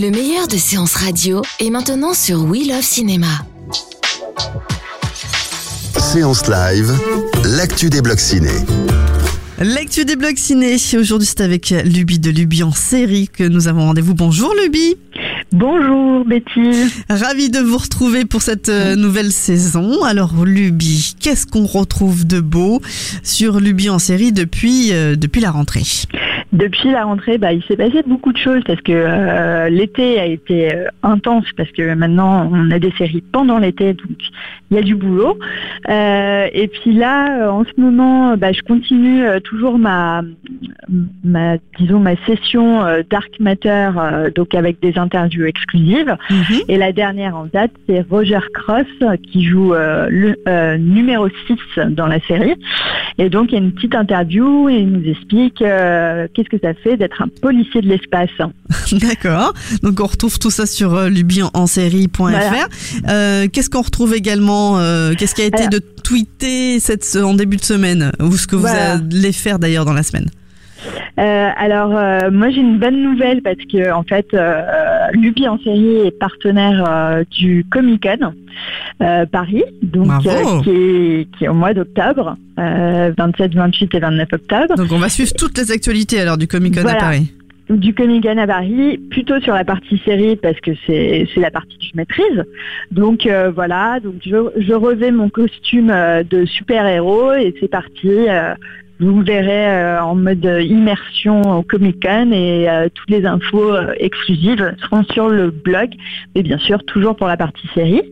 Le meilleur de séances radio est maintenant sur We Love Cinéma. Séance live, l'actu des blocs ciné. L'actu des blogs ciné. Aujourd'hui, c'est avec Luby de Luby en série que nous avons rendez-vous. Bonjour Luby. Bonjour Betty. Ravi de vous retrouver pour cette euh, nouvelle saison. Alors Luby, qu'est-ce qu'on retrouve de beau sur Luby en série depuis, euh, depuis la rentrée? Depuis la rentrée, bah, il s'est passé beaucoup de choses parce que euh, l'été a été euh, intense parce que maintenant on a des séries pendant l'été, donc il y a du boulot. Euh, et puis là, en ce moment, bah, je continue toujours ma, ma, disons ma session Dark Matter, donc avec des interviews exclusives. Et la dernière en date, c'est Roger Cross qui joue euh, le numéro 6 dans la série. Et donc il y a une petite interview et il nous explique qu'est-ce que ça fait d'être un policier de l'espace? D'accord. Donc on retrouve tout ça sur euh. Voilà. Euh, qu'est-ce qu'on retrouve également euh, Qu'est-ce qui a été Alors- de tweeter cette, en début de semaine? Ou ce que vous allez faire d'ailleurs dans la semaine? Euh, alors euh, moi j'ai une bonne nouvelle parce que en fait euh, Luby en série est partenaire euh, du Comic Con Paris, donc qui, est, qui est au mois d'octobre, euh, 27, 28 et 29 octobre. Donc on va suivre toutes les actualités alors du Comic Con à. Paris. du Comic Con à Paris, plutôt sur la partie série parce que c'est c'est la partie que je maîtrise. Donc euh, voilà, donc je, je revais mon costume euh, de super-héros et c'est parti. euh, vous me verrez euh, en mode immersion au Comic Con et euh, toutes les infos euh, exclusives seront sur le blog, mais bien sûr toujours pour la partie série.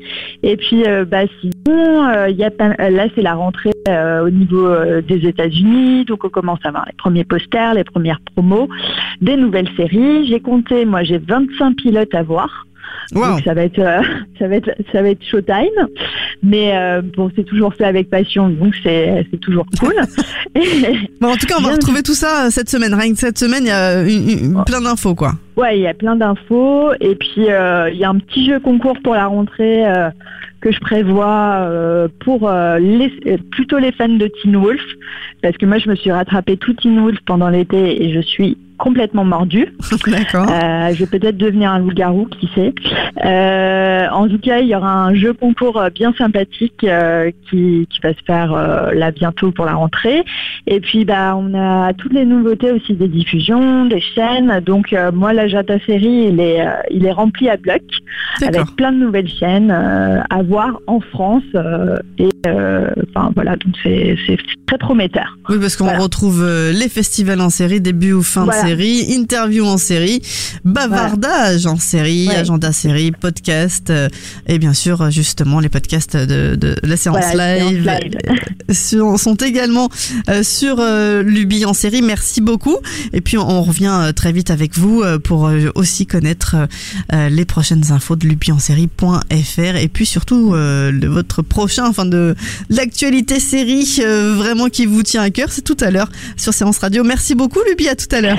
Et puis bah, sinon, y a pas- là c'est la rentrée au niveau des États-Unis, donc on commence à voir les premiers posters, les premières promos des nouvelles séries. J'ai compté, moi j'ai 25 pilotes à voir. Wow. Donc ça va être euh, ça va être ça va être showtime. Mais euh, bon, c'est toujours fait avec passion, donc c'est c'est toujours cool. Bon, en tout cas, on va retrouver tout ça euh, cette semaine. Rien que cette semaine, il y a une- une- plein d'infos, quoi. ouais, il y a plein d'infos et puis euh, il y a un petit jeu concours pour la rentrée que je prévois pour les, plutôt les fans de Teen Wolf parce que moi je me suis rattrapé tout Teen Wolf pendant l'été et je suis complètement. D'accord. Euh, je vais peut-être devenir un loup-garou, qui sait. Euh, en tout cas, il y aura un jeu concours euh, bien sympathique euh, qui, qui va se faire là bientôt pour la rentrée. Et puis, bah, on a toutes les nouveautés aussi des diffusions, des chaînes. Donc, moi, l'agenda série, il est, il est rempli à bloc avec plein de nouvelles chaînes à voir en France. et enfin, voilà, donc c'est très prometteur. Oui, parce qu'on Voilà. retrouve les festivals en série, début ou fin Voilà. de série, interview en série, bavardage en série, Ouais. agenda série, podcast, euh, et bien sûr, justement, les podcasts de, de la séance Voilà, séance live, euh, sur- sont également euh, sur euh, Luby en série. Merci beaucoup. Et puis, on revient euh, très vite avec vous euh, pour euh, aussi connaître les prochaines infos de lubyensérie.fr et puis surtout euh, le- votre prochain, enfin de l'actualité série euh, vraiment qui vous tient à cœur, c'est tout à l'heure sur Séance Radio. Merci beaucoup Luby, à tout à l'heure.